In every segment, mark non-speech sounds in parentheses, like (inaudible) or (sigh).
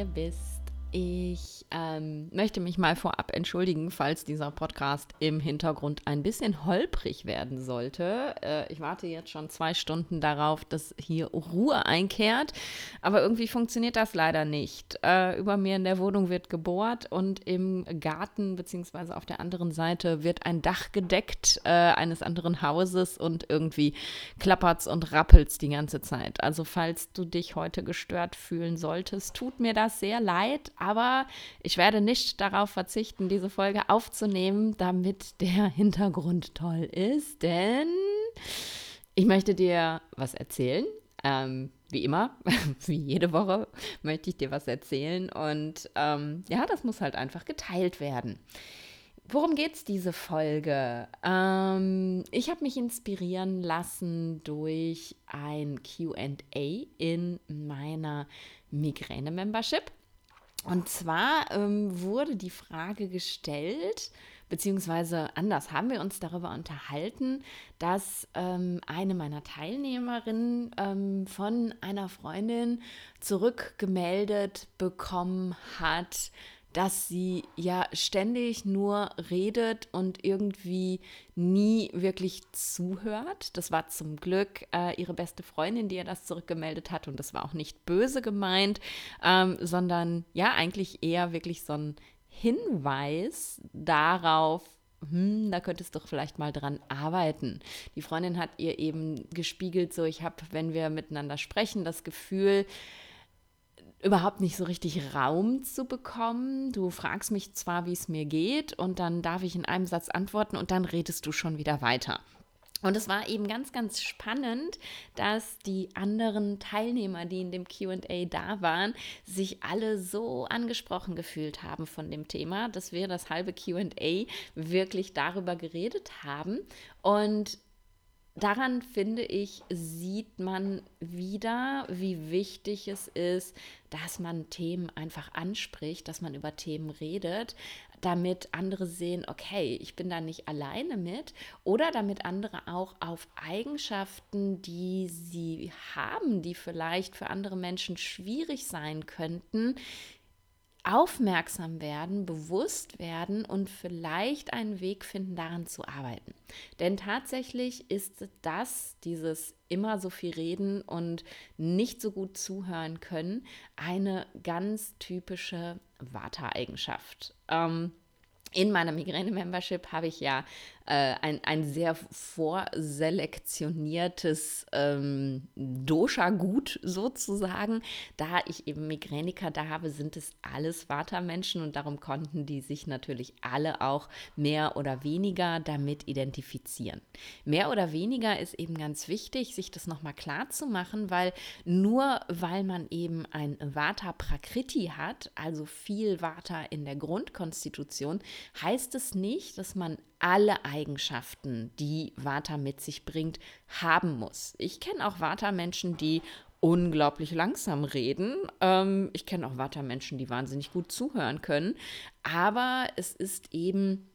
abyss. Ich ähm, möchte mich mal vorab entschuldigen, falls dieser Podcast im Hintergrund ein bisschen holprig werden sollte. Äh, ich warte jetzt schon zwei Stunden darauf, dass hier Ruhe einkehrt, aber irgendwie funktioniert das leider nicht. Äh, über mir in der Wohnung wird gebohrt und im Garten bzw. auf der anderen Seite wird ein Dach gedeckt äh, eines anderen Hauses und irgendwie klappert's und rappelt's die ganze Zeit. Also falls du dich heute gestört fühlen solltest, tut mir das sehr leid aber ich werde nicht darauf verzichten, diese Folge aufzunehmen, damit der Hintergrund toll ist, denn ich möchte dir was erzählen. Ähm, wie immer, (laughs) wie jede Woche, möchte ich dir was erzählen. Und ähm, ja, das muss halt einfach geteilt werden. Worum geht es diese Folge? Ähm, ich habe mich inspirieren lassen durch ein QA in meiner Migräne-Membership. Und zwar ähm, wurde die Frage gestellt, beziehungsweise anders haben wir uns darüber unterhalten, dass ähm, eine meiner Teilnehmerinnen ähm, von einer Freundin zurückgemeldet bekommen hat, dass sie ja ständig nur redet und irgendwie nie wirklich zuhört. Das war zum Glück äh, ihre beste Freundin, die ihr das zurückgemeldet hat und das war auch nicht böse gemeint, ähm, sondern ja eigentlich eher wirklich so ein Hinweis darauf, hm, da könntest du doch vielleicht mal dran arbeiten. Die Freundin hat ihr eben gespiegelt, so ich habe, wenn wir miteinander sprechen, das Gefühl, überhaupt nicht so richtig Raum zu bekommen. Du fragst mich zwar, wie es mir geht, und dann darf ich in einem Satz antworten und dann redest du schon wieder weiter. Und es war eben ganz, ganz spannend, dass die anderen Teilnehmer, die in dem QA da waren, sich alle so angesprochen gefühlt haben von dem Thema, dass wir das halbe QA wirklich darüber geredet haben. Und daran finde ich, sieht man wieder, wie wichtig es ist, dass man Themen einfach anspricht, dass man über Themen redet, damit andere sehen, okay, ich bin da nicht alleine mit oder damit andere auch auf Eigenschaften, die sie haben, die vielleicht für andere Menschen schwierig sein könnten, aufmerksam werden, bewusst werden und vielleicht einen Weg finden, daran zu arbeiten. Denn tatsächlich ist das, dieses immer so viel reden und nicht so gut zuhören können, eine ganz typische Vata-Eigenschaft. Ähm, in meiner Migräne-Membership habe ich ja äh, ein, ein sehr vorselektioniertes ähm, Dosha-Gut sozusagen. Da ich eben Migräniker da habe, sind es alles Vata-Menschen und darum konnten die sich natürlich alle auch mehr oder weniger damit identifizieren. Mehr oder weniger ist eben ganz wichtig, sich das nochmal klar zu machen, weil nur weil man eben ein Vata-Prakriti hat, also viel Vata in der Grundkonstitution, heißt es nicht, dass man alle Eigenschaften, die Vata mit sich bringt, haben muss. Ich kenne auch Vata-Menschen, die unglaublich langsam reden. Ähm, ich kenne auch Vata-Menschen, die wahnsinnig gut zuhören können. Aber es ist eben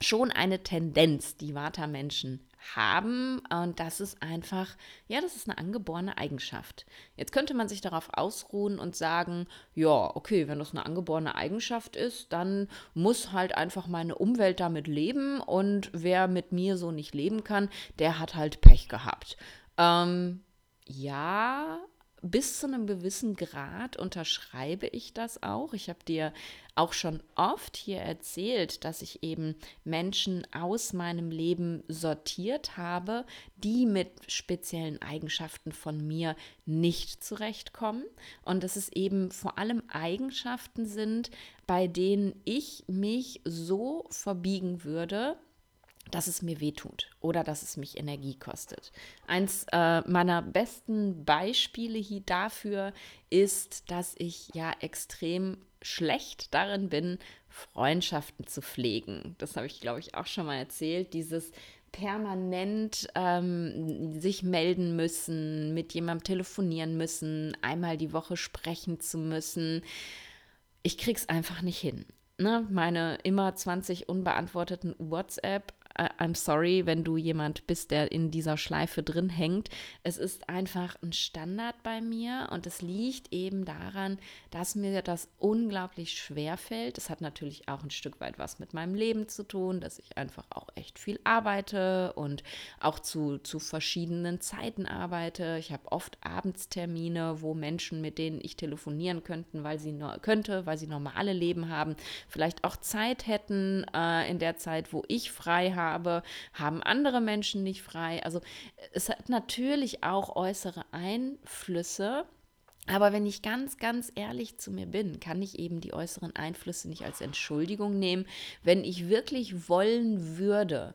schon eine Tendenz, die Vata-Menschen haben. Und das ist einfach, ja, das ist eine angeborene Eigenschaft. Jetzt könnte man sich darauf ausruhen und sagen, ja, okay, wenn das eine angeborene Eigenschaft ist, dann muss halt einfach meine Umwelt damit leben und wer mit mir so nicht leben kann, der hat halt Pech gehabt. Ähm, ja, bis zu einem gewissen Grad unterschreibe ich das auch. Ich habe dir auch schon oft hier erzählt, dass ich eben Menschen aus meinem Leben sortiert habe, die mit speziellen Eigenschaften von mir nicht zurechtkommen. Und dass es eben vor allem Eigenschaften sind, bei denen ich mich so verbiegen würde, dass es mir wehtut oder dass es mich Energie kostet. Eins äh, meiner besten Beispiele hier dafür ist, dass ich ja extrem schlecht darin bin, Freundschaften zu pflegen. Das habe ich, glaube ich, auch schon mal erzählt. Dieses permanent ähm, sich melden müssen, mit jemandem telefonieren müssen, einmal die Woche sprechen zu müssen. Ich krieg's einfach nicht hin. Ne? Meine immer 20 unbeantworteten WhatsApp I'm sorry, wenn du jemand bist, der in dieser Schleife drin hängt. Es ist einfach ein Standard bei mir und es liegt eben daran, dass mir das unglaublich schwer fällt. Es hat natürlich auch ein Stück weit was mit meinem Leben zu tun, dass ich einfach auch echt viel arbeite und auch zu, zu verschiedenen Zeiten arbeite. Ich habe oft Abendstermine, wo Menschen, mit denen ich telefonieren könnten, weil sie nur, könnte, weil sie normale Leben haben, vielleicht auch Zeit hätten äh, in der Zeit, wo ich frei habe, haben andere Menschen nicht frei. Also es hat natürlich auch äußere Einflüsse. Aber wenn ich ganz, ganz ehrlich zu mir bin, kann ich eben die äußeren Einflüsse nicht als Entschuldigung nehmen. Wenn ich wirklich wollen würde,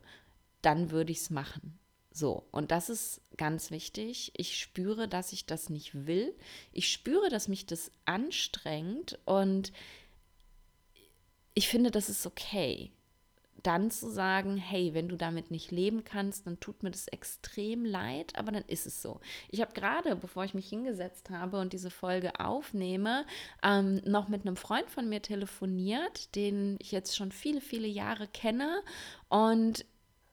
dann würde ich es machen. So, und das ist ganz wichtig. Ich spüre, dass ich das nicht will. Ich spüre, dass mich das anstrengt und ich finde, das ist okay. Dann zu sagen, hey, wenn du damit nicht leben kannst, dann tut mir das extrem leid, aber dann ist es so. Ich habe gerade, bevor ich mich hingesetzt habe und diese Folge aufnehme, ähm, noch mit einem Freund von mir telefoniert, den ich jetzt schon viele, viele Jahre kenne. Und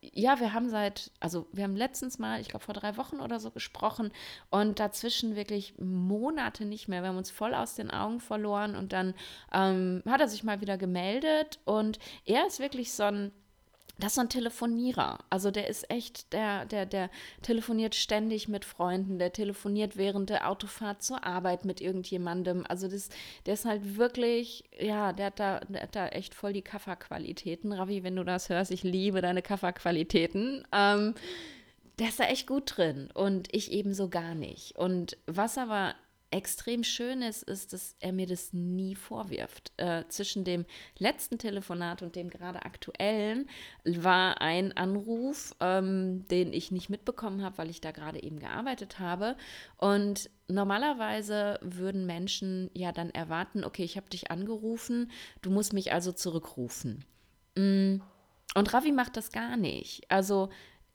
ja, wir haben seit, also wir haben letztens mal, ich glaube vor drei Wochen oder so gesprochen und dazwischen wirklich Monate nicht mehr. Wir haben uns voll aus den Augen verloren und dann ähm, hat er sich mal wieder gemeldet und er ist wirklich so ein das ist so ein Telefonierer. Also der ist echt, der, der, der telefoniert ständig mit Freunden, der telefoniert während der Autofahrt zur Arbeit mit irgendjemandem. Also das, der ist halt wirklich, ja, der hat da, der hat da echt voll die Kafferqualitäten. Ravi, wenn du das hörst, ich liebe deine Kafferqualitäten. Ähm, der ist da echt gut drin und ich eben so gar nicht. Und was aber extrem schön ist, ist, dass er mir das nie vorwirft. Äh, zwischen dem letzten Telefonat und dem gerade aktuellen war ein Anruf, ähm, den ich nicht mitbekommen habe, weil ich da gerade eben gearbeitet habe. Und normalerweise würden Menschen ja dann erwarten, okay, ich habe dich angerufen, du musst mich also zurückrufen. Mm. Und Ravi macht das gar nicht. Also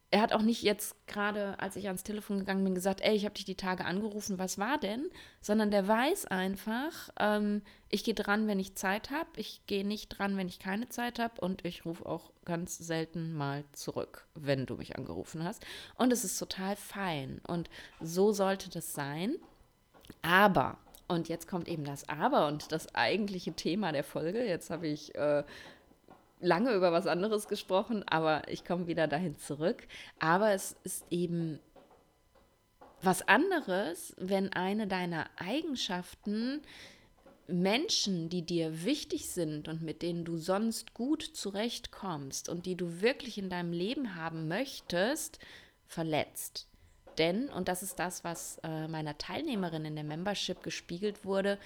er hat auch nicht jetzt gerade, als ich ans Telefon gegangen bin, gesagt, ey, ich habe dich die Tage angerufen, was war denn? Sondern der weiß einfach, ähm, ich gehe dran, wenn ich Zeit habe, ich gehe nicht dran, wenn ich keine Zeit habe und ich rufe auch ganz selten mal zurück, wenn du mich angerufen hast. Und es ist total fein und so sollte das sein. Aber, und jetzt kommt eben das Aber und das eigentliche Thema der Folge, jetzt habe ich... Äh, lange über was anderes gesprochen, aber ich komme wieder dahin zurück. Aber es ist eben was anderes, wenn eine deiner Eigenschaften Menschen, die dir wichtig sind und mit denen du sonst gut zurechtkommst und die du wirklich in deinem Leben haben möchtest, verletzt. Denn, und das ist das, was äh, meiner Teilnehmerin in der Membership gespiegelt wurde,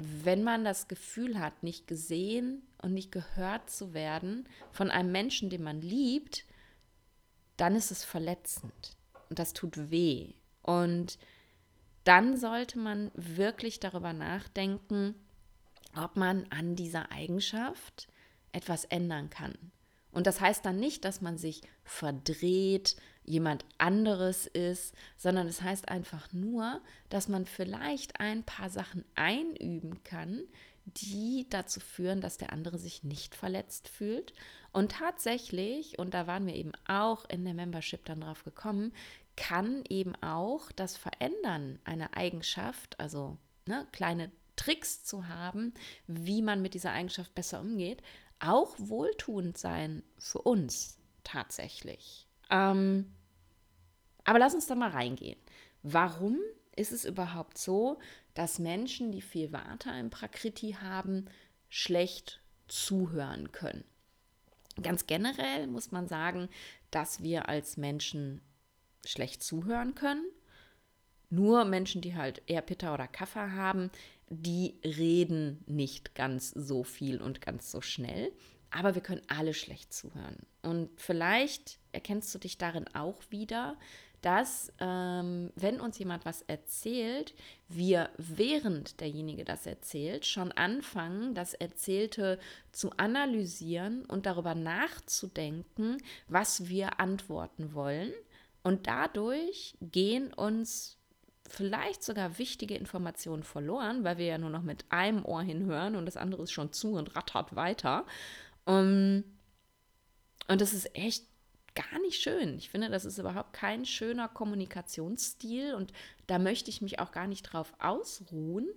wenn man das Gefühl hat, nicht gesehen und nicht gehört zu werden von einem Menschen, den man liebt, dann ist es verletzend und das tut weh. Und dann sollte man wirklich darüber nachdenken, ob man an dieser Eigenschaft etwas ändern kann. Und das heißt dann nicht, dass man sich verdreht, jemand anderes ist, sondern es heißt einfach nur, dass man vielleicht ein paar Sachen einüben kann, die dazu führen, dass der andere sich nicht verletzt fühlt. Und tatsächlich, und da waren wir eben auch in der Membership dann drauf gekommen, kann eben auch das Verändern einer Eigenschaft, also ne, kleine Tricks zu haben, wie man mit dieser Eigenschaft besser umgeht, auch wohltuend sein für uns tatsächlich. Ähm, aber lass uns da mal reingehen. Warum ist es überhaupt so, dass Menschen, die viel Vata im Prakriti haben, schlecht zuhören können? Ganz generell muss man sagen, dass wir als Menschen schlecht zuhören können. Nur Menschen, die halt eher Pitta oder Kaffer haben, die reden nicht ganz so viel und ganz so schnell. Aber wir können alle schlecht zuhören. Und vielleicht erkennst du dich darin auch wieder, dass ähm, wenn uns jemand was erzählt, wir während derjenige das erzählt schon anfangen, das Erzählte zu analysieren und darüber nachzudenken, was wir antworten wollen. Und dadurch gehen uns vielleicht sogar wichtige Informationen verloren, weil wir ja nur noch mit einem Ohr hinhören und das andere ist schon zu und rattert weiter. Um, und das ist echt gar nicht schön. Ich finde, das ist überhaupt kein schöner Kommunikationsstil und da möchte ich mich auch gar nicht drauf ausruhen.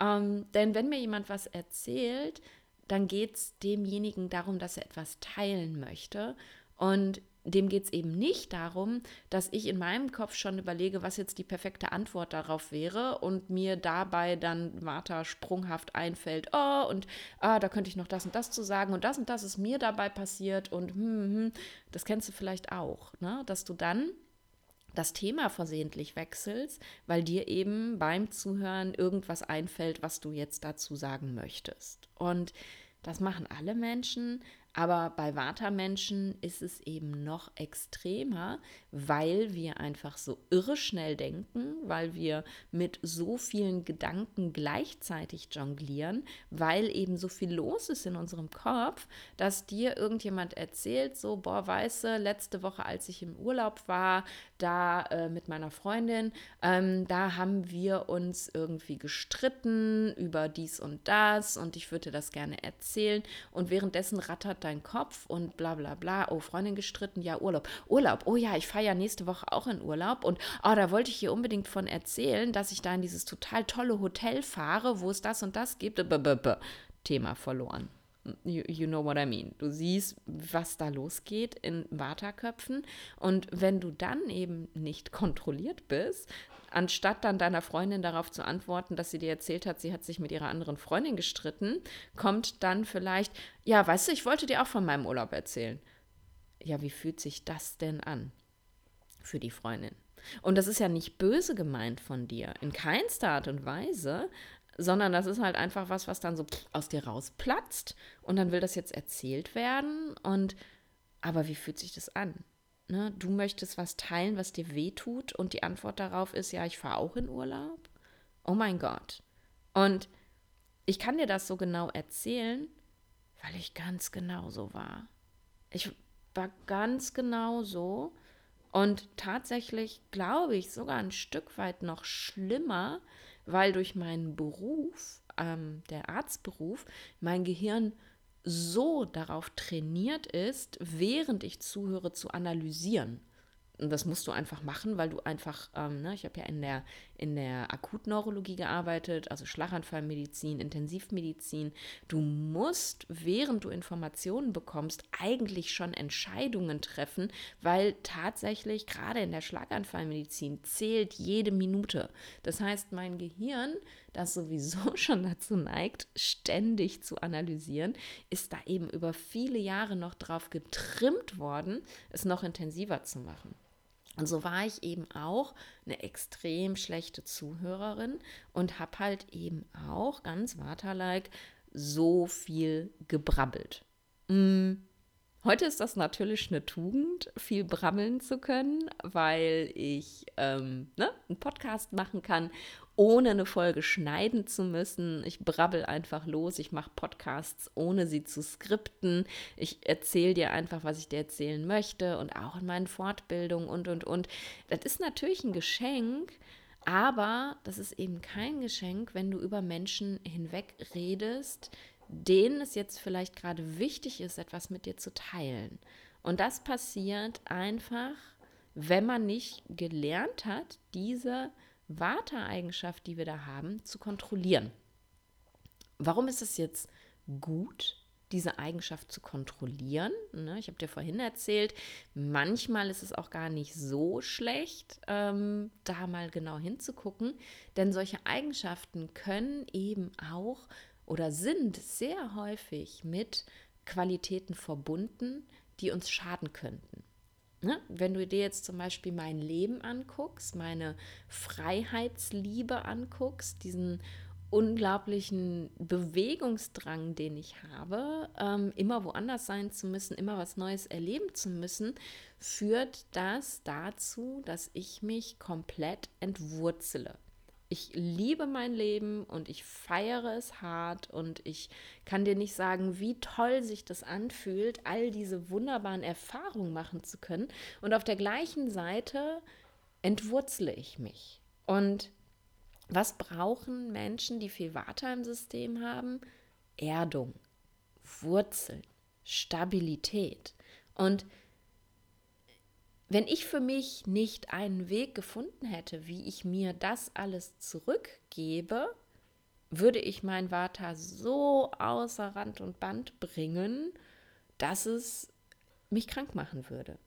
Ähm, denn wenn mir jemand was erzählt, dann geht es demjenigen darum, dass er etwas teilen möchte. Und dem geht es eben nicht darum, dass ich in meinem Kopf schon überlege, was jetzt die perfekte Antwort darauf wäre und mir dabei dann Martha sprunghaft einfällt, oh, und ah, da könnte ich noch das und das zu sagen und das und das ist mir dabei passiert und hm, hm, das kennst du vielleicht auch, ne? dass du dann das Thema versehentlich wechselst, weil dir eben beim Zuhören irgendwas einfällt, was du jetzt dazu sagen möchtest. Und das machen alle Menschen, aber bei Vata-Menschen ist es eben noch extremer, weil wir einfach so irre schnell denken, weil wir mit so vielen Gedanken gleichzeitig jonglieren, weil eben so viel los ist in unserem Kopf, dass dir irgendjemand erzählt, so, boah, weiße, letzte Woche, als ich im Urlaub war, da äh, mit meiner Freundin, ähm, da haben wir uns irgendwie gestritten über dies und das und ich würde das gerne erzählen. Und währenddessen rattert dein Kopf und bla bla bla. Oh, Freundin gestritten, ja, Urlaub. Urlaub, oh ja, ich fahre ja nächste Woche auch in Urlaub und oh, da wollte ich hier unbedingt von erzählen, dass ich da in dieses total tolle Hotel fahre, wo es das und das gibt. B -b -b Thema verloren. You, you, know what I mean. Du siehst, was da losgeht in Waterköpfen. Und wenn du dann eben nicht (laughs) kontrolliert bist, anstatt dann deiner Freundin darauf zu antworten, dass sie dir erzählt hat, sie hat sich mit ihrer anderen Freundin gestritten, kommt dann vielleicht, ja, weißt du, ich wollte dir auch von meinem Urlaub erzählen. Ja, wie fühlt sich das denn an für die Freundin? Und das ist ja nicht böse gemeint von dir, in keinster Art und Weise, sondern das ist halt einfach was, was dann so aus dir rausplatzt und dann will das jetzt erzählt werden und aber wie fühlt sich das an? Ne? Du möchtest was teilen, was dir wehtut und die Antwort darauf ist, ja, ich fahre auch in Urlaub. Oh mein Gott. Und ich kann dir das so genau erzählen, weil ich ganz genau so war. Ich war ganz genau so und tatsächlich glaube ich sogar ein Stück weit noch schlimmer, weil durch meinen Beruf, ähm, der Arztberuf, mein Gehirn so darauf trainiert ist, während ich zuhöre, zu analysieren. Und das musst du einfach machen, weil du einfach, ähm, ne, ich habe ja in der, in der Akutneurologie gearbeitet, also Schlaganfallmedizin, Intensivmedizin. Du musst, während du Informationen bekommst, eigentlich schon Entscheidungen treffen, weil tatsächlich gerade in der Schlaganfallmedizin zählt jede Minute. Das heißt, mein Gehirn, das sowieso (laughs) schon dazu neigt, ständig zu analysieren, ist da eben über viele Jahre noch drauf getrimmt worden, es noch intensiver zu machen. Und so war ich eben auch eine extrem schlechte Zuhörerin und habe halt eben auch ganz waterlike so viel gebrabbelt. Mm. Heute ist das natürlich eine Tugend, viel brabbeln zu können, weil ich ähm, ne, einen Podcast machen kann ohne eine Folge schneiden zu müssen. Ich brabbel einfach los. Ich mache Podcasts, ohne sie zu skripten. Ich erzähle dir einfach, was ich dir erzählen möchte und auch in meinen Fortbildungen und, und, und. Das ist natürlich ein Geschenk, aber das ist eben kein Geschenk, wenn du über Menschen hinweg redest, denen es jetzt vielleicht gerade wichtig ist, etwas mit dir zu teilen. Und das passiert einfach, wenn man nicht gelernt hat, diese Vata-Eigenschaft, die wir da haben, zu kontrollieren. Warum ist es jetzt gut, diese Eigenschaft zu kontrollieren? Ne, ich habe dir vorhin erzählt, manchmal ist es auch gar nicht so schlecht, ähm, da mal genau hinzugucken, denn solche Eigenschaften können eben auch oder sind sehr häufig mit Qualitäten verbunden, die uns schaden könnten. Ne? Wenn du dir jetzt zum Beispiel mein Leben anguckst, meine Freiheitsliebe anguckst, diesen unglaublichen Bewegungsdrang, den ich habe, ähm, immer woanders sein zu müssen, immer was Neues erleben zu müssen, führt das dazu, dass ich mich komplett entwurzele ich liebe mein Leben und ich feiere es hart und ich kann dir nicht sagen, wie toll sich das anfühlt, all diese wunderbaren Erfahrungen machen zu können. Und auf der gleichen Seite entwurzle ich mich. Und was brauchen Menschen, die viel Water im System haben? Erdung, Wurzeln, Stabilität. Und wenn ich für mich nicht einen Weg gefunden hätte, wie ich mir das alles zurückgebe, würde ich mein Vata so außer Rand und Band bringen, dass es mich krank machen würde.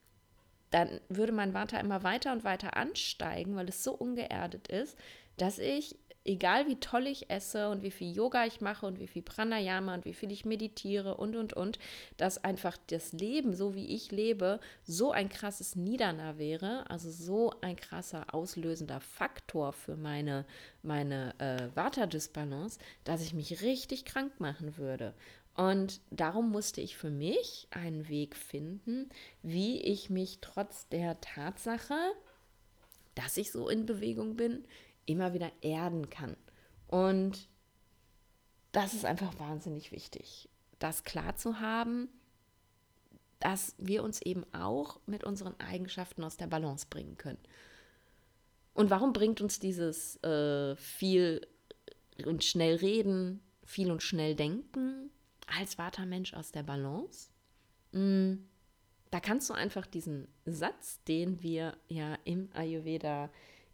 Dann würde mein Vata immer weiter und weiter ansteigen, weil es so ungeerdet ist, dass ich egal wie toll ich esse und wie viel Yoga ich mache und wie viel Pranayama und wie viel ich meditiere und, und, und, dass einfach das Leben, so wie ich lebe, so ein krasses Niederner wäre, also so ein krasser auslösender Faktor für meine, meine äh, Vata-Dysbalance, dass ich mich richtig krank machen würde. Und darum musste ich für mich einen Weg finden, wie ich mich trotz der Tatsache, dass ich so in Bewegung bin, immer wieder erden kann. Und das ist einfach wahnsinnig wichtig, das klar zu haben, dass wir uns eben auch mit unseren Eigenschaften aus der Balance bringen können. Und warum bringt uns dieses äh, viel und schnell reden, viel und schnell denken als Vatermensch aus der Balance? Mm, da kannst du einfach diesen Satz, den wir ja im Ayurveda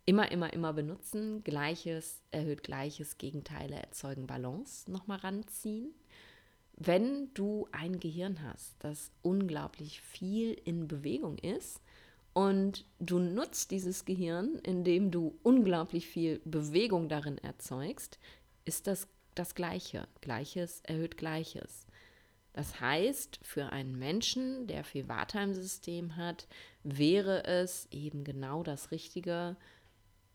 immer, immer, immer benutzen. Gleiches erhöht Gleiches, Gegenteile erzeugen Balance nochmal ranziehen. Wenn du ein Gehirn hast, das unglaublich viel in Bewegung ist und du nutzt dieses Gehirn, indem du unglaublich viel Bewegung darin erzeugst, ist das das Gleiche. Gleiches erhöht Gleiches. Das heißt, für einen Menschen, der viel Vata im System hat, wäre es eben genau das Richtige,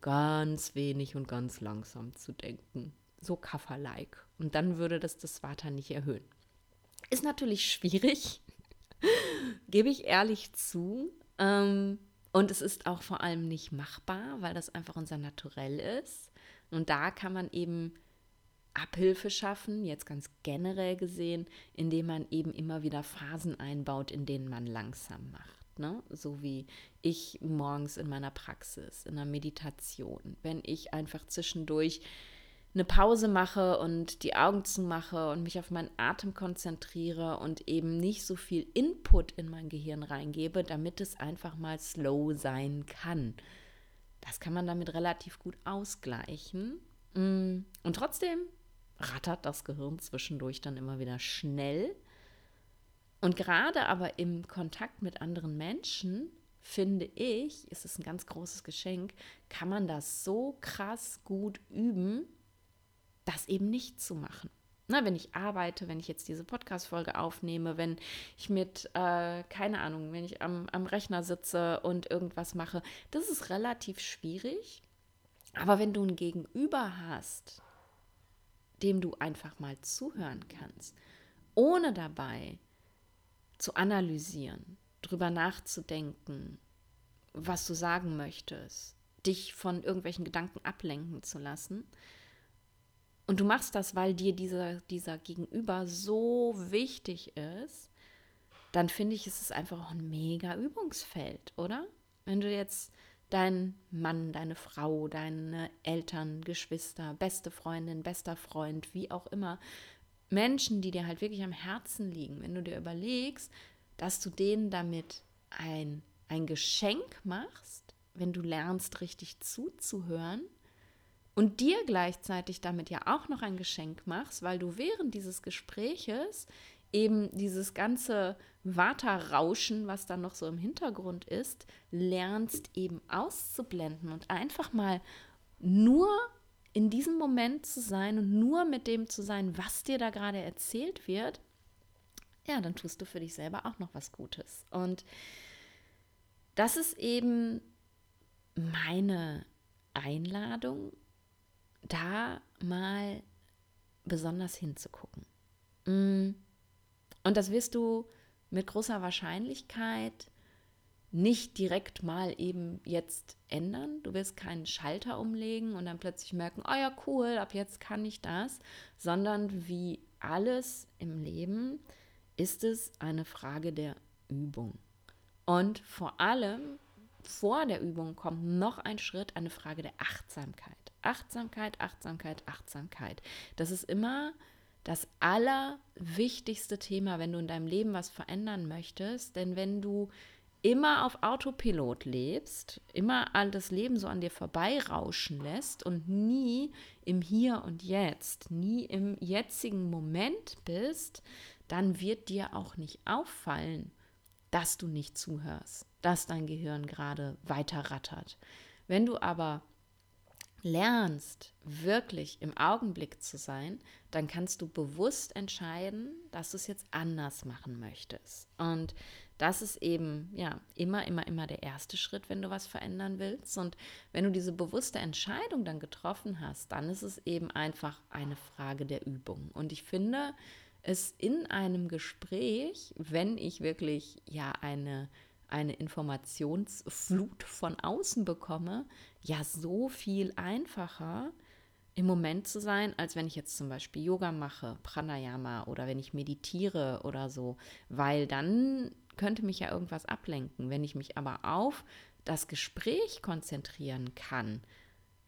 ganz wenig und ganz langsam zu denken. So Kaffer-like. Und dann würde das das Vata nicht erhöhen. Ist natürlich schwierig, (laughs) gebe ich ehrlich zu. Ähm, und es ist auch vor allem nicht machbar, weil das einfach unser Naturell ist. Und da kann man eben Abhilfe schaffen, jetzt ganz generell gesehen, indem man eben immer wieder Phasen einbaut, in denen man langsam macht. Ne? So wie ich morgens in meiner Praxis, in der Meditation, wenn ich einfach zwischendurch eine Pause mache und die Augen zumache und mich auf meinen Atem konzentriere und eben nicht so viel Input in mein Gehirn reingebe, damit es einfach mal slow sein kann. Das kann man damit relativ gut ausgleichen. Mm, und trotzdem rattert das Gehirn zwischendurch dann immer wieder schnell und gerade aber im Kontakt mit anderen Menschen, finde ich, ist es ein ganz großes Geschenk, kann man das so krass gut üben, das eben nicht zu machen. Na, wenn ich arbeite, wenn ich jetzt diese Podcast-Folge aufnehme, wenn ich mit, äh, keine Ahnung, wenn ich am, am Rechner sitze und irgendwas mache, das ist relativ schwierig. Aber wenn du ein Gegenüber hast, dem du einfach mal zuhören kannst, ohne dabei zu analysieren, drüber nachzudenken, was du sagen möchtest, dich von irgendwelchen Gedanken ablenken zu lassen. Und du machst das, weil dir dieser, dieser Gegenüber so wichtig ist, dann finde ich, ist es einfach auch ein mega Übungsfeld, oder? Wenn du jetzt deinen Mann, deine Frau, deine Eltern, Geschwister, beste Freundin, bester Freund, wie auch immer, Menschen, die dir halt wirklich am Herzen liegen, wenn du dir überlegst, dass du denen damit ein, ein Geschenk machst, wenn du lernst, richtig zuzuhören und dir gleichzeitig damit ja auch noch ein Geschenk machst, weil du während dieses Gespräches eben dieses ganze Waterrauschen, was dann noch so im Hintergrund ist, lernst eben auszublenden und einfach mal nur in diesem Moment zu sein und nur mit dem zu sein, was dir da gerade erzählt wird, ja, dann tust du für dich selber auch noch was Gutes. Und das ist eben meine Einladung, da mal besonders hinzugucken. Mm. Und das wirst du mit großer Wahrscheinlichkeit nicht direkt mal eben jetzt ändern. Du wirst keinen Schalter umlegen und dann plötzlich merken, oh ja, cool, ab jetzt kann ich das, sondern wie alles im Leben ist es eine Frage der Übung. Und vor allem vor der Übung kommt noch ein Schritt, eine Frage der Achtsamkeit. Achtsamkeit, Achtsamkeit, Achtsamkeit. Das ist immer das allerwichtigste Thema, wenn du in deinem Leben was verändern möchtest. Denn wenn du immer auf Autopilot lebst, immer all das Leben so an dir vorbeirauschen lässt und nie im Hier und Jetzt, nie im jetzigen Moment bist, dann wird dir auch nicht auffallen, dass du nicht zuhörst, dass dein Gehirn gerade weiter rattert. Wenn du aber lernst, wirklich im Augenblick zu sein, dann kannst du bewusst entscheiden, dass du es jetzt anders machen möchtest. Und das ist eben, ja, immer, immer, immer der erste Schritt, wenn du was verändern willst. Und wenn du diese bewusste Entscheidung dann getroffen hast, dann ist es eben einfach eine Frage der Übung. Und ich finde es in einem Gespräch, wenn ich wirklich, ja, eine eine Informationsflut von außen bekomme, ja so viel einfacher im Moment zu sein, als wenn ich jetzt zum Beispiel Yoga mache, Pranayama oder wenn ich meditiere oder so, weil dann könnte mich ja irgendwas ablenken. Wenn ich mich aber auf das Gespräch konzentrieren kann,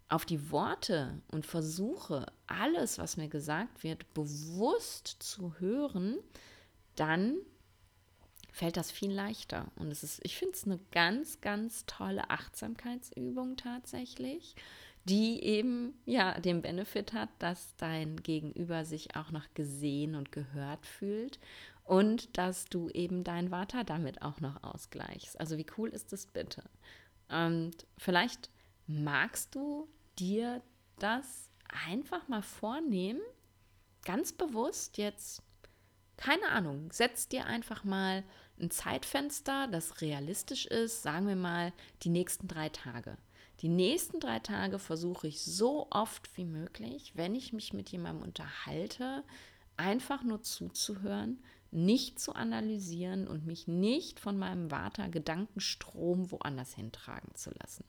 auf die Worte und versuche, alles, was mir gesagt wird, bewusst zu hören, dann fällt das viel leichter. Und es ist, ich finde es eine ganz, ganz tolle Achtsamkeitsübung tatsächlich, die eben ja den Benefit hat, dass dein Gegenüber sich auch noch gesehen und gehört fühlt und dass du eben dein Vata damit auch noch ausgleichst. Also wie cool ist das bitte? Und vielleicht magst du dir das einfach mal vornehmen, ganz bewusst jetzt, keine Ahnung, setz dir einfach mal ein Zeitfenster, das realistisch ist, sagen wir mal die nächsten drei Tage. Die nächsten drei Tage versuche ich so oft wie möglich, wenn ich mich mit jemandem unterhalte, einfach nur zuzuhören, nicht zu analysieren und mich nicht von meinem Vata-Gedankenstrom woanders hintragen zu lassen.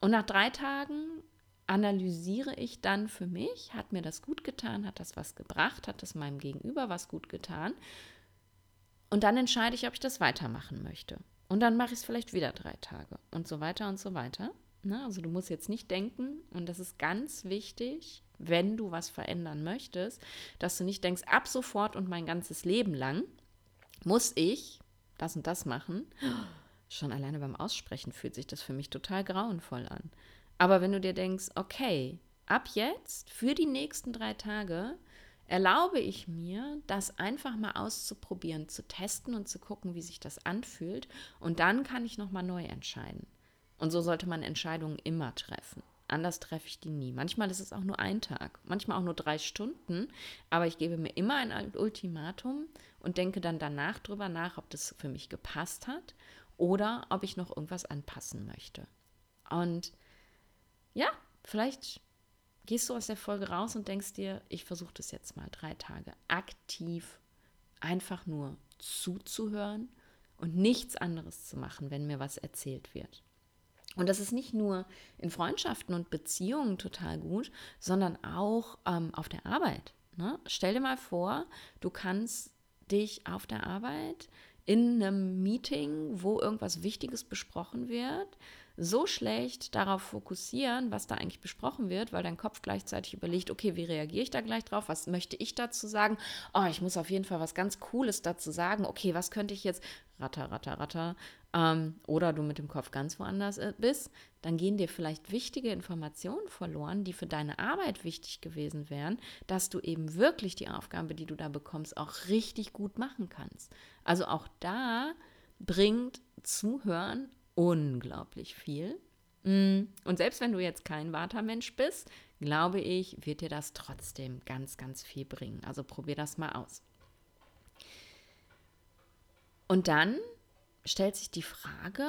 Und nach drei Tagen analysiere ich dann für mich, hat mir das gut getan, hat das was gebracht, hat das meinem Gegenüber was gut getan und dann entscheide ich, ob ich das weitermachen möchte. Und dann mache ich es vielleicht wieder drei Tage und so weiter und so weiter. Ne? Also du musst jetzt nicht denken, und das ist ganz wichtig, wenn du was verändern möchtest, dass du nicht denkst, ab sofort und mein ganzes Leben lang muss ich das und das machen. Schon alleine beim Aussprechen fühlt sich das für mich total grauenvoll an. Aber wenn du dir denkst, okay, ab jetzt, für die nächsten drei Tage, erlaube ich mir, das einfach mal auszuprobieren, zu testen und zu gucken, wie sich das anfühlt. Und dann kann ich nochmal neu entscheiden. Und so sollte man Entscheidungen immer treffen. Anders treffe ich die nie. Manchmal ist es auch nur ein Tag, manchmal auch nur drei Stunden, aber ich gebe mir immer ein Ultimatum und denke dann danach drüber nach, ob das für mich gepasst hat oder ob ich noch irgendwas anpassen möchte. Und ja, vielleicht gehst du aus der Folge raus und denkst dir, ich versuche das jetzt mal drei Tage aktiv einfach nur zuzuhören und nichts anderes zu machen, wenn mir was erzählt wird. Und das ist nicht nur in Freundschaften und Beziehungen total gut, sondern auch ähm, auf der Arbeit. Ne? Stell dir mal vor, du kannst dich auf der Arbeit in einem Meeting, wo irgendwas Wichtiges besprochen wird, so schlecht darauf fokussieren, was da eigentlich besprochen wird, weil dein Kopf gleichzeitig überlegt, okay, wie reagiere ich da gleich drauf? Was möchte ich dazu sagen? Oh, ich muss auf jeden Fall was ganz Cooles dazu sagen. Okay, was könnte ich jetzt? Ratter, ratter, ratter. Ähm, oder du mit dem Kopf ganz woanders äh, bist, dann gehen dir vielleicht wichtige Informationen verloren, die für deine Arbeit wichtig gewesen wären, dass du eben wirklich die Aufgabe, die du da bekommst, auch richtig gut machen kannst. Also auch da bringt Zuhören unglaublich viel. Mm, und selbst wenn du jetzt kein Vata-Mensch bist, glaube ich, wird dir das trotzdem ganz, ganz viel bringen. Also probier das mal aus. Und dann stellt sich die Frage,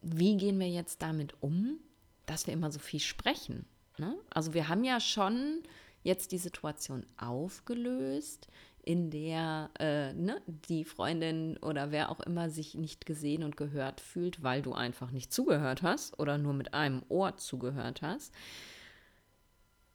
wie gehen wir jetzt damit um, dass wir immer so viel sprechen? Ne? Also wir haben ja schon jetzt die Situation aufgelöst, in der äh, ne, die Freundin oder wer auch immer sich nicht gesehen und gehört fühlt, weil du einfach nicht zugehört hast oder nur mit einem Ohr zugehört hast.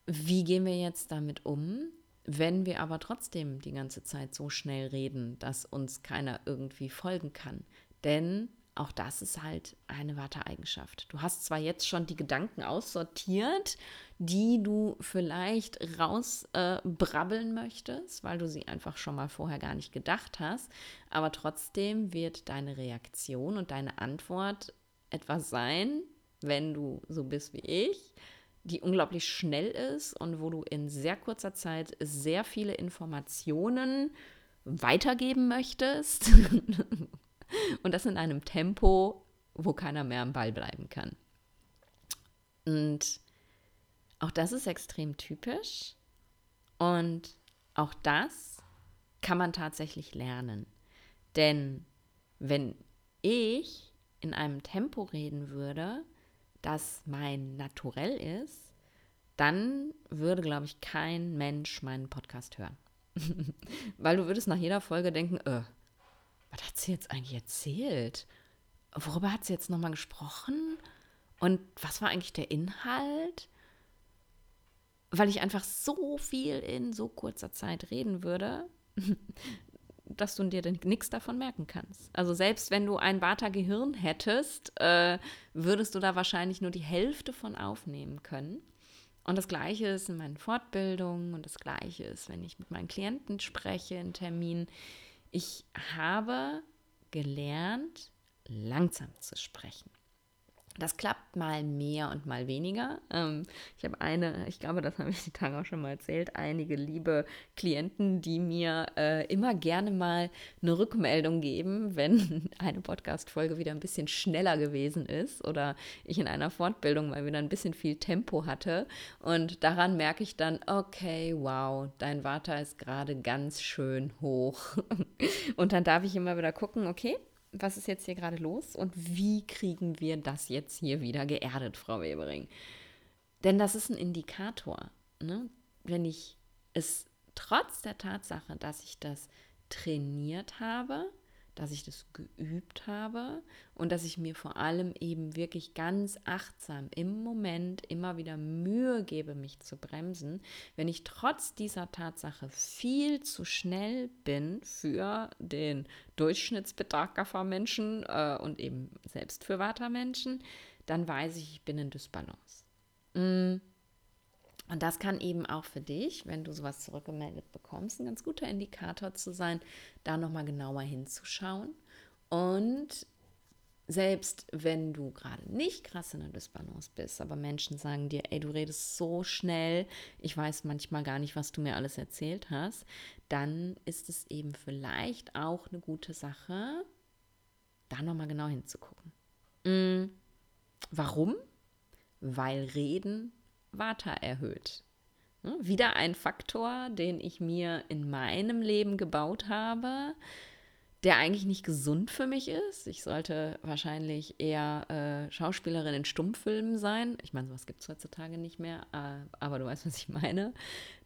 Wie gehen wir jetzt damit um, wenn wir aber trotzdem die ganze Zeit so schnell reden, dass uns keiner irgendwie folgen kann? Denn auch das ist halt eine Warteeigenschaft. Du hast zwar jetzt schon die Gedanken aussortiert, die du vielleicht rausbrabbeln äh, möchtest, weil du sie einfach schon mal vorher gar nicht gedacht hast, aber trotzdem wird deine Reaktion und deine Antwort etwas sein, wenn du so bist wie ich, die unglaublich schnell ist und wo du in sehr kurzer Zeit sehr viele Informationen weitergeben möchtest. (laughs) (laughs) und das in einem Tempo, wo keiner mehr am Ball bleiben kann. Und auch das ist extrem typisch. Und auch das kann man tatsächlich lernen. Denn wenn ich in einem Tempo reden würde, das mein Naturell ist, dann würde, glaube ich, kein Mensch meinen Podcast hören. (laughs) Weil du würdest nach jeder Folge denken, äh, was hat sie jetzt eigentlich erzählt? Worüber hat sie jetzt nochmal gesprochen? Und was war eigentlich der Inhalt? Weil ich einfach so viel in so kurzer Zeit reden würde, (laughs) dass du dir nichts davon merken kannst. Also selbst wenn du ein Vata-Gehirn hättest, äh, würdest du da wahrscheinlich nur die Hälfte von aufnehmen können. Und das Gleiche ist in meinen Fortbildungen und das Gleiche ist, wenn ich mit meinen Klienten spreche in Terminen. Ich habe gelernt, langsam zu sprechen. Das klappt mal mehr und mal weniger. Ähm, ich habe eine, ich glaube, das habe ich die Tage auch schon mal erzählt, einige liebe Klienten, die mir äh, immer gerne mal eine Rückmeldung geben, (laughs) wenn eine Podcast-Folge wieder ein bisschen schneller gewesen ist oder ich in einer Fortbildung mal wieder ein bisschen viel Tempo hatte. Und daran merke ich dann, okay, wow, dein Vater ist gerade ganz schön hoch. (laughs) und dann darf ich immer wieder gucken, okay, was ist jetzt hier gerade los und wie kriegen wir das jetzt hier wieder geerdet, Frau Webering? Denn das ist ein Indikator. Ne? Wenn ich es trotz der Tatsache, dass ich das trainiert habe, dass ich das geübt habe und dass ich mir vor allem eben wirklich ganz achtsam im Moment immer wieder Mühe gebe, mich zu bremsen, wenn ich trotz dieser Tatsache viel zu schnell bin für den Durchschnittsbetragkaffer-Menschen äh, und eben selbst für Vata-Menschen, dann weiß ich, ich bin in Dysbalance. Mm. Und das kann eben auch für dich, wenn du sowas zurückgemeldet bekommst, ein ganz guter Indikator zu sein, da nochmal genauer hinzuschauen. Und selbst wenn du gerade nicht krass in der Dysbalance bist, aber Menschen sagen dir, ey, du redest so schnell, ich weiß manchmal gar nicht, was du mir alles erzählt hast, dann ist es eben vielleicht auch eine gute Sache, da nochmal genau hinzugucken. Mhm. Warum? Weil Reden Vata erhöht. Ne? Wieder ein Faktor, den ich mir in meinem Leben gebaut habe, der eigentlich nicht gesund für mich ist. Ich sollte wahrscheinlich eher äh, Schauspielerin in Stummfilmen sein. Ich meine, sowas gibt es heutzutage nicht mehr, äh, aber du weißt, was ich meine.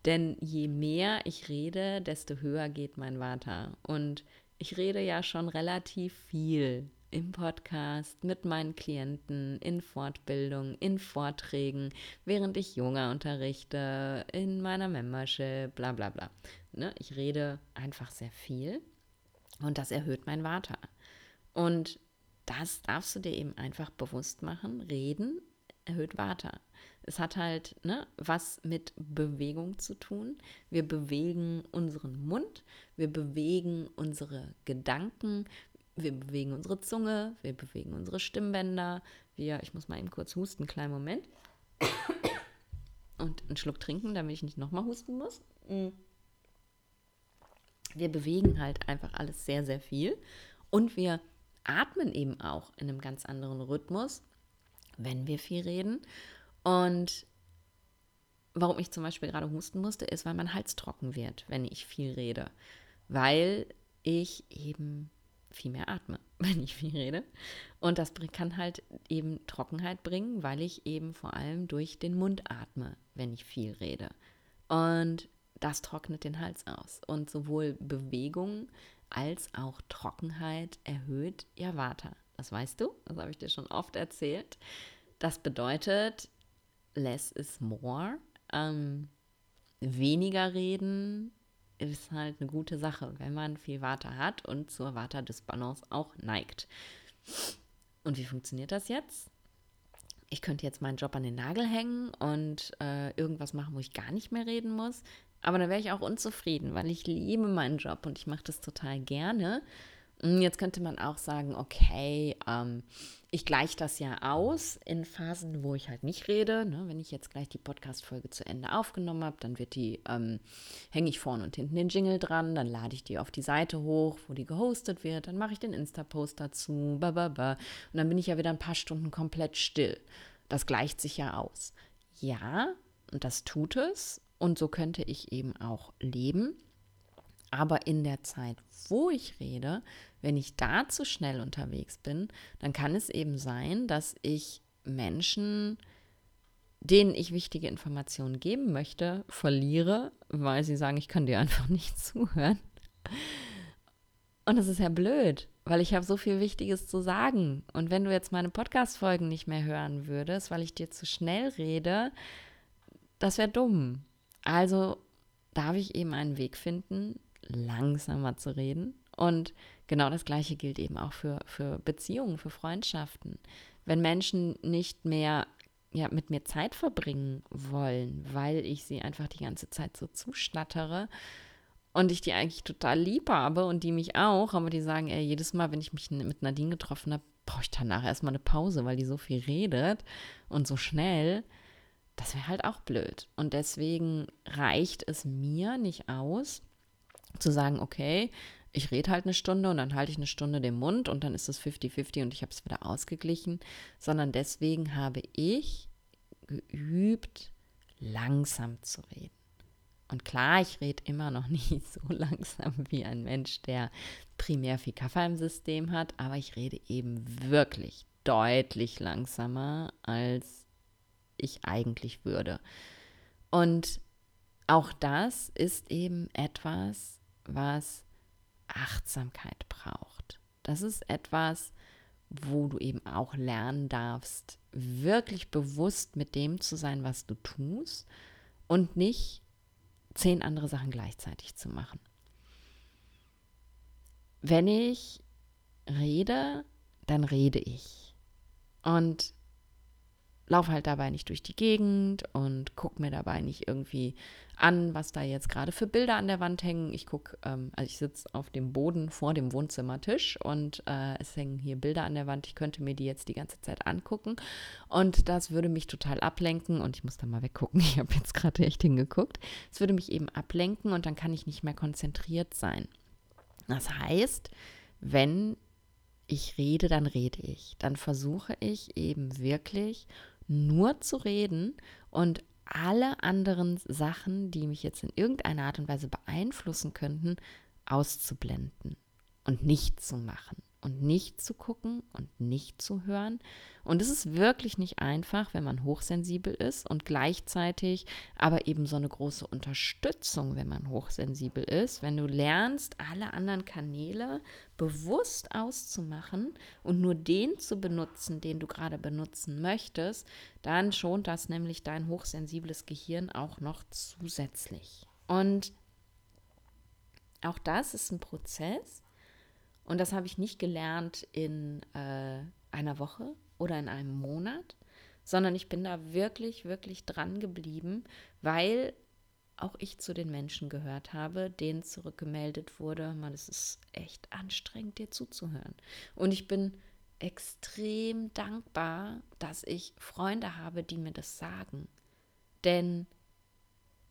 Denn je mehr ich rede, desto höher geht mein Vata. Und ich rede ja schon relativ viel im Podcast, mit meinen Klienten, in Fortbildung, in Vorträgen, während ich Yoga unterrichte, in meiner Membership, bla bla bla. Ne? Ich rede einfach sehr viel und das erhöht mein Vata. Und das darfst du dir eben einfach bewusst machen. Reden erhöht Vata. Es hat halt ne, was mit Bewegung zu tun. Wir bewegen unseren Mund, wir bewegen unsere Gedanken, wir bewegen unsere Zunge, wir bewegen unsere Stimmbänder. Wir, ich muss mal eben kurz husten, kleinen Moment. Und einen Schluck trinken, damit ich nicht nochmal husten muss. Mm. Wir bewegen halt einfach alles sehr, sehr viel. Und wir atmen eben auch in einem ganz anderen Rhythmus, wenn wir viel reden. Und warum ich zum Beispiel gerade husten musste, ist, weil mein Hals trocken wird, wenn ich viel rede. Weil ich eben viel mehr atme, (laughs) wenn ich viel rede. Und das kann halt eben Trockenheit bringen, weil ich eben vor allem durch den Mund atme, wenn ich viel rede. Und das trocknet den Hals aus. Und sowohl Bewegung als auch Trockenheit erhöht ja Vata. Das weißt du, das habe ich dir schon oft erzählt. Das bedeutet, less is more. Ähm, weniger reden ist halt eine gute Sache, wenn man viel Water hat und zur Waterdysbalance auch neigt. Und wie funktioniert das jetzt? Ich könnte jetzt meinen Job an den Nagel hängen und äh, irgendwas machen, wo ich gar nicht mehr reden muss. Aber dann wäre ich auch unzufrieden, weil ich liebe meinen Job und ich mache das total gerne. Hm, jetzt könnte man auch sagen, okay, ähm, ich gleiche das ja aus in Phasen, wo ich halt nicht rede. Ne? Wenn ich jetzt gleich die Podcast-Folge zu Ende aufgenommen habe, dann wird die, ähm, hänge ich vorne und hinten den Jingle dran, dann lade ich die auf die Seite hoch, wo die gehostet wird, dann mache ich den Insta-Post dazu, bababa. Und dann bin ich ja wieder ein paar Stunden komplett still. Das gleicht sich ja aus. Ja, und das tut es. Und so könnte ich eben auch leben. Aber in der Zeit, wo ich rede, wenn ich da zu schnell unterwegs bin, dann kann es eben sein, dass ich Menschen, denen ich wichtige Informationen geben möchte, verliere, weil sie sagen, ich kann dir (laughs) einfach nicht zuhören. Und das ist ja blöd, weil ich habe so viel Wichtiges zu sagen. Und wenn du jetzt meine Podcast-Folgen nicht mehr hören würdest, weil ich dir zu schnell rede, das wäre dumm. Also darf ich eben einen Weg finden, langsamer zu reden. Und genau das Gleiche gilt eben auch für, für Beziehungen, für Freundschaften. Wenn Menschen nicht mehr ja, mit mir Zeit verbringen wollen, weil ich sie einfach die ganze Zeit so zuschnattere und ich die eigentlich total lieb habe und die mich auch, aber die sagen, ey, jedes Mal, wenn ich mich mit Nadine getroffen habe, brauche ich danach erstmal eine Pause, weil die so viel redet und so schnell. Das wäre halt auch blöd. Und deswegen reicht es mir nicht aus, zu sagen, okay, ich rede halt eine Stunde und dann halte ich eine Stunde den Mund und dann ist es 50-50 und ich habe es wieder ausgeglichen, sondern deswegen habe ich geübt, langsam zu reden. Und klar, ich rede immer noch (laughs) nicht so langsam wie ein Mensch, der primär viel Kaffee im System hat, aber ich rede eben wirklich deutlich langsamer, als ich eigentlich würde. Und auch das ist eben etwas, was Achtsamkeit braucht. Das ist etwas, wo du eben auch lernen darfst, wirklich bewusst mit dem zu sein, was du tust und nicht zehn andere Sachen gleichzeitig zu machen. Wenn ich rede, dann rede ich. Und laufe halt dabei nicht durch die Gegend und gucke mir dabei nicht irgendwie an, was da jetzt gerade für Bilder an der Wand hängen. Ich gucke, ähm, also ich sitze auf dem Boden vor dem Wohnzimmertisch und äh, es hängen hier Bilder an der Wand. Ich könnte mir die jetzt die ganze Zeit angucken und das würde mich total ablenken und ich muss da mal weggucken. (laughs) Ich habe jetzt gerade echt hingeguckt. Es würde mich eben ablenken und dann kann ich nicht mehr konzentriert sein. Das heißt, wenn ich rede, dann rede ich. Dann versuche ich eben wirklich nur zu reden und alle anderen Sachen, die mich jetzt in irgendeiner Art und Weise beeinflussen könnten, auszublenden und nicht zu machen und nicht zu gucken und nicht zu hören. Und es ist wirklich nicht einfach, wenn man hochsensibel ist und gleichzeitig aber eben so eine große Unterstützung, wenn man hochsensibel ist, wenn du lernst, alle anderen Kanäle bewusst auszumachen und nur den zu benutzen, den du gerade benutzen möchtest, dann schont das nämlich dein hochsensibles Gehirn auch noch zusätzlich. Und auch das ist ein Prozess, und das habe ich nicht gelernt in äh, einer Woche oder in einem Monat, sondern ich bin da wirklich, wirklich dran geblieben, weil auch ich zu den Menschen gehört habe, denen zurückgemeldet wurde, man, es ist echt anstrengend, dir zuzuhören. Und ich bin extrem dankbar, dass ich Freunde habe, die mir das sagen. Denn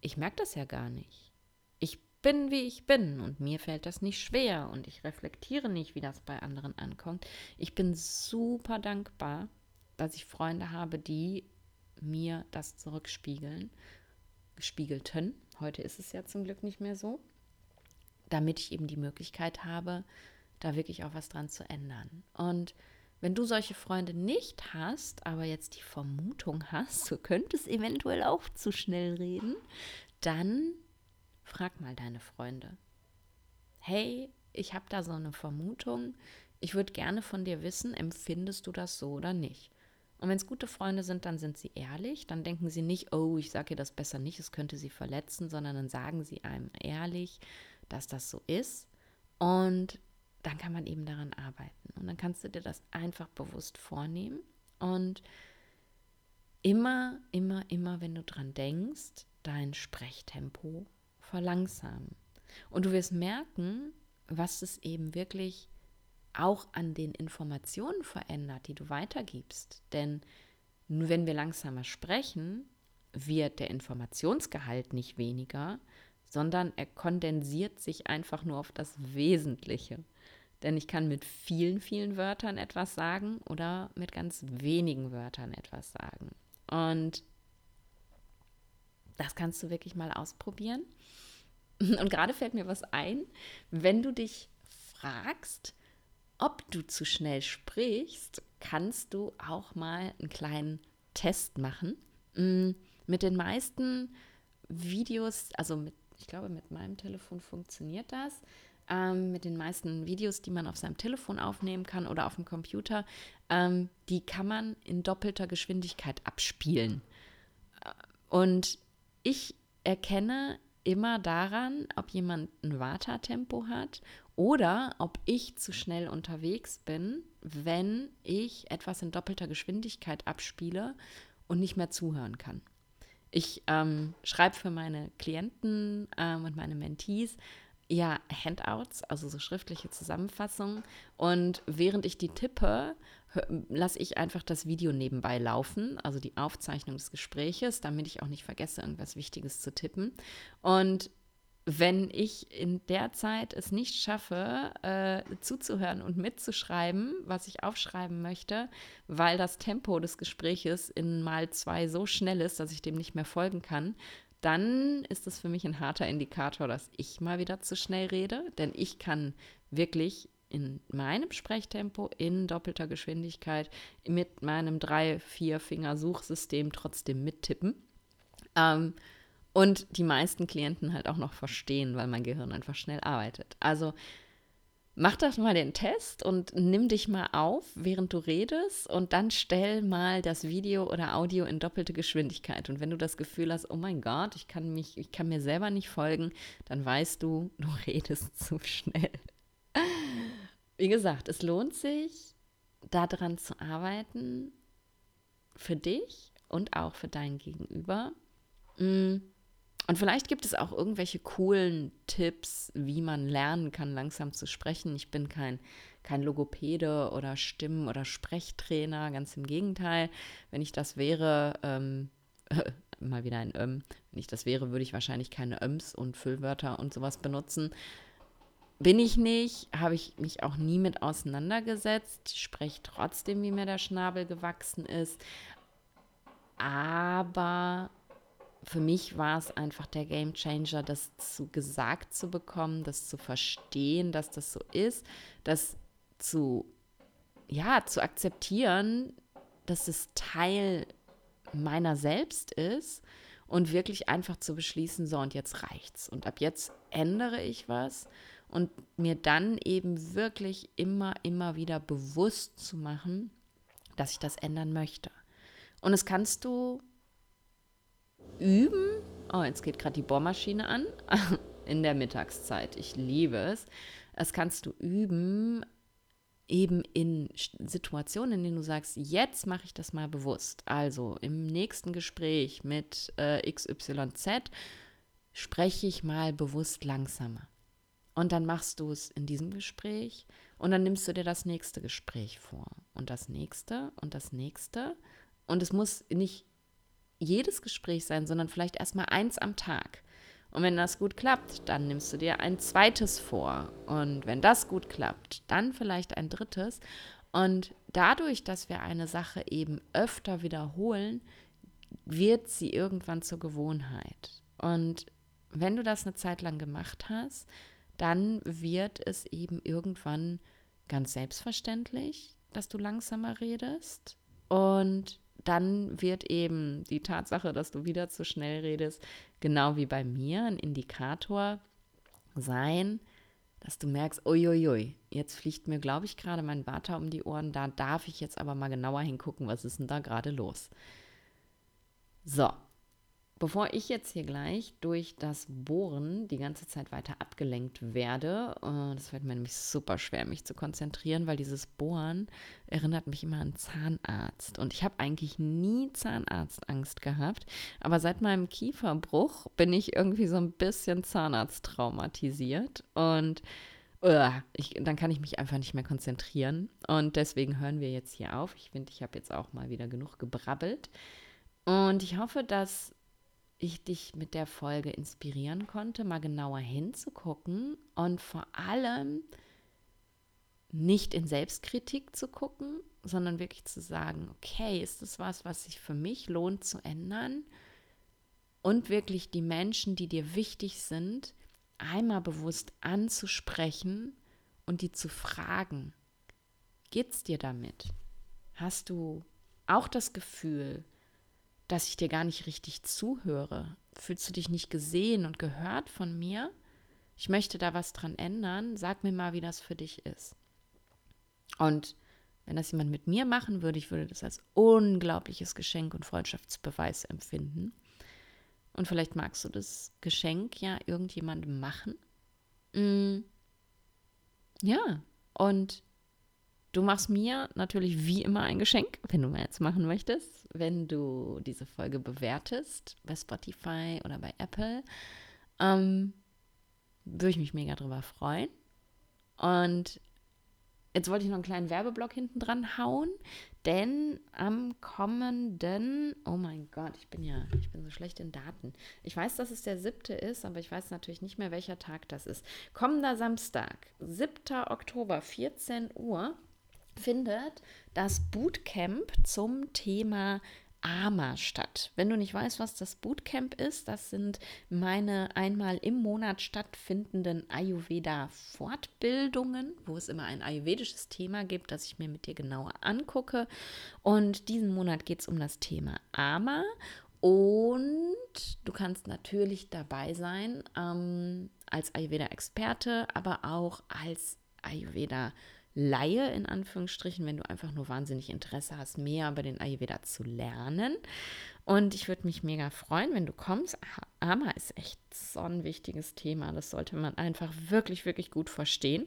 ich merke das ja gar nicht bin, wie ich bin und mir fällt das nicht schwer und ich reflektiere nicht, wie das bei anderen ankommt. Ich bin super dankbar, dass ich Freunde habe, die mir das zurückspiegeln, spiegelten. Heute ist es ja zum Glück nicht mehr so, damit ich eben die Möglichkeit habe, da wirklich auch was dran zu ändern. Und wenn du solche Freunde nicht hast, aber jetzt die Vermutung hast, du könntest eventuell auch zu schnell reden, dann Frag mal deine Freunde. Hey, ich habe da so eine Vermutung. Ich würde gerne von dir wissen, empfindest du das so oder nicht? Und wenn es gute Freunde sind, dann sind sie ehrlich. Dann denken sie nicht, oh, ich sage ihr das besser nicht, es könnte sie verletzen, sondern dann sagen sie einem ehrlich, dass das so ist. Und dann kann man eben daran arbeiten. Und dann kannst du dir das einfach bewusst vornehmen und immer, immer, immer, wenn du dran denkst, dein Sprechtempo verlangsamen. Und du wirst merken, was es eben wirklich auch an den Informationen verändert, die du weitergibst. Denn nur wenn wir langsamer sprechen, wird der Informationsgehalt nicht weniger, sondern er kondensiert sich einfach nur auf das Wesentliche. Denn ich kann mit vielen, vielen Wörtern etwas sagen oder mit ganz wenigen Wörtern etwas sagen. Und das kannst du wirklich mal ausprobieren. Und gerade fällt mir was ein, wenn du dich fragst, ob du zu schnell sprichst, kannst du auch mal einen kleinen Test machen. Mm, mit den meisten Videos, also mit, ich glaube, mit meinem Telefon funktioniert das. Ähm, mit den meisten Videos, die man auf seinem Telefon aufnehmen kann oder auf dem Computer, ähm, die kann man in doppelter Geschwindigkeit abspielen. Und ich erkenne immer daran, ob jemand ein Vata-Tempo hat oder ob ich zu schnell unterwegs bin, wenn ich etwas in doppelter Geschwindigkeit abspiele und nicht mehr zuhören kann. Ich ähm, schreibe für meine Klienten ähm, und meine Mentees ja Handouts, also so schriftliche Zusammenfassungen. Und während ich die tippe, lasse ich einfach das Video nebenbei laufen, also die Aufzeichnung des Gespräches, damit ich auch nicht vergesse, irgendwas Wichtiges zu tippen. Und wenn ich in der Zeit es nicht schaffe, äh, zuzuhören und mitzuschreiben, was ich aufschreiben möchte, weil das Tempo des Gespräches in mal zwei so schnell ist, dass ich dem nicht mehr folgen kann, dann ist es für mich ein harter Indikator, dass ich mal wieder zu schnell rede, denn ich kann wirklich in meinem Sprechtempo in doppelter Geschwindigkeit mit meinem drei, vier Finger Suchsystem trotzdem mittippen. Ähm, und die meisten Klienten halt auch noch verstehen, weil mein Gehirn einfach schnell arbeitet. Also mach doch mal den Test und nimm dich mal auf, während du redest und dann stell mal das Video oder Audio in doppelte Geschwindigkeit. Und wenn du das Gefühl hast, oh mein Gott, ich kann mich, ich kann mir selber nicht folgen, dann weißt du, du redest zu schnell. Wie gesagt, es lohnt sich, daran zu arbeiten, für dich und auch für dein Gegenüber. Mm. Und vielleicht gibt es auch irgendwelche coolen Tipps, wie man lernen kann, langsam zu sprechen. Ich bin kein, kein Logopäde oder Stimmen- oder Sprechtrainer, ganz im Gegenteil. Wenn ich das wäre, ähm, (laughs) mal wieder ein Öm, wenn ich das wäre, würde ich wahrscheinlich keine Öms und Füllwörter und sowas benutzen bin ich nicht, habe ich mich auch nie mit auseinandergesetzt. Spreche trotzdem, wie mir der Schnabel gewachsen ist. Aber für mich war es einfach der Game Changer, das zu gesagt zu bekommen, das zu verstehen, dass das so ist, das zu ja, zu akzeptieren, dass es Teil meiner selbst ist und wirklich einfach zu beschließen, so und jetzt reicht's und ab jetzt ändere ich was und mir dann eben wirklich immer, immer wieder bewusst zu machen, dass ich das ändern möchte. Und das kannst du üben. Oh, jetzt geht gerade die Bohrmaschine an. (laughs) In der Mittagszeit. Ich liebe es. Das kannst du üben, eben in Situationen, in denen du sagst, jetzt mache ich das mal bewusst. Also im nächsten Gespräch mit äh, XYZ spreche ich mal bewusst langsamer. Und dann machst du es in diesem Gespräch und dann nimmst du dir das nächste Gespräch vor und das nächste und das nächste. Und es muss nicht jedes Gespräch sein, sondern vielleicht erstmal eins am Tag. Und wenn das gut klappt, dann nimmst du dir ein zweites vor. Und wenn das gut klappt, dann vielleicht ein drittes. Und dadurch, dass wir eine Sache eben öfter wiederholen, wird sie irgendwann zur Gewohnheit. Und wenn du das eine Zeit lang gemacht hast, dann wird es eben irgendwann ganz selbstverständlich, dass du langsamer redest. Und dann wird eben die Tatsache, dass du wieder zu schnell redest, genau wie bei mir, ein Indikator sein, dass du merkst, uiuiui, jetzt fliegt mir, glaube ich, gerade mein Vater um die Ohren, da darf ich jetzt aber mal genauer hingucken, was ist denn da gerade los. So, Bevor ich jetzt hier gleich durch das Bohren die ganze Zeit weiter abgelenkt werde, äh, das fällt mir nämlich super schwer, mich zu konzentrieren, weil dieses Bohren erinnert mich immer an Zahnarzt. Und ich habe eigentlich nie Zahnarztangst gehabt, aber seit meinem Kieferbruch bin ich irgendwie so ein bisschen Zahnarzt traumatisiert und uh, ich, dann kann ich mich einfach nicht mehr konzentrieren. Und deswegen hören wir jetzt hier auf. Ich finde, ich habe jetzt auch mal wieder genug gebrabbelt. Und ich hoffe, dass ich dich mit der Folge inspirieren konnte, mal genauer hinzugucken und vor allem nicht in Selbstkritik zu gucken, sondern wirklich zu sagen, okay, ist das was, was sich für mich lohnt zu ändern? Und wirklich die Menschen, die dir wichtig sind, einmal bewusst anzusprechen und die zu fragen, geht's dir damit? Hast du auch das Gefühl, dass ich dir gar nicht richtig zuhöre? Fühlst du dich nicht gesehen und gehört von mir? Ich möchte da was dran ändern. Sag mir mal, wie das für dich ist. Und wenn das jemand mit mir machen würde, ich würde das als unglaubliches Geschenk und Freundschaftsbeweis empfinden. Und vielleicht magst du das Geschenk ja irgendjemandem machen. Mm. Ja, und Du machst mir natürlich wie immer ein Geschenk, wenn du mal jetzt machen möchtest, wenn du diese Folge bewertest bei Spotify oder bei Apple. Ähm, würde ich mich mega drüber freuen. Und Jetzt wollte ich noch einen kleinen Werbeblock hinten dran hauen, denn am kommenden, oh mein Gott, ich bin ja, ich bin so schlecht in Daten. Ich weiß, dass es der siebte ist, aber ich weiß natürlich nicht mehr, welcher Tag das ist. Kommender Samstag, 7. Oktober, 14 Uhr, findet das Bootcamp zum Thema AMA statt. Wenn du nicht weißt, was das Bootcamp ist, das sind meine einmal im Monat stattfindenden Ayurveda-Fortbildungen, wo es immer ein ayurvedisches Thema gibt, das ich mir mit dir genauer angucke. Und diesen Monat geht es um das Thema AMA. Und du kannst natürlich dabei sein ähm, als Ayurveda-Experte, aber auch als Ayurveda-Experte. Laie in Anführungsstrichen, wenn du einfach nur wahnsinnig Interesse hast, mehr über den Ayurveda zu lernen. Und ich würde mich mega freuen, wenn du kommst. Ama ist echt so ein wichtiges Thema. Das sollte man einfach wirklich, wirklich gut verstehen.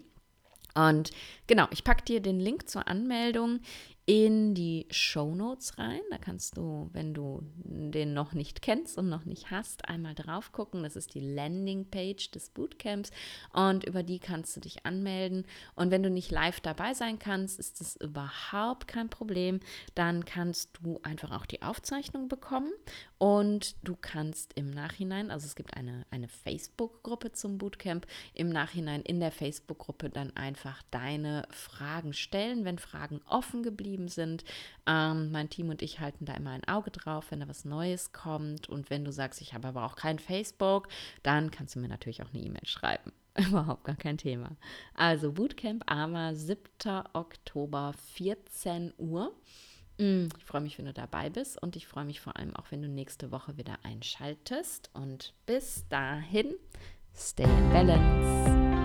Und genau, ich packe dir den Link zur Anmeldung in die Show Notes rein. Da kannst du, wenn du den noch nicht kennst und noch nicht hast, einmal drauf gucken. Das ist die Landingpage des Bootcamps und über die kannst du dich anmelden. Und wenn du nicht live dabei sein kannst, ist das überhaupt kein Problem. Dann kannst du einfach auch die Aufzeichnung bekommen und du kannst im Nachhinein, also es gibt eine, eine Facebook-Gruppe zum Bootcamp, im Nachhinein in der Facebook-Gruppe dann einfach deine Fragen stellen, wenn Fragen offen geblieben geblieben sind. Ähm, mein Team und ich halten da immer ein Auge drauf, wenn da was Neues kommt. Und wenn du sagst, ich habe aber auch kein Facebook, dann kannst du mir natürlich auch eine E-Mail schreiben. (laughs) Überhaupt gar kein Thema. Also Bootcamp aber 7. Oktober, 14 Uhr. Mm, ich freue mich, wenn du dabei bist und ich freue mich vor allem auch, wenn du nächste Woche wieder einschaltest. Und bis dahin, stay in balance.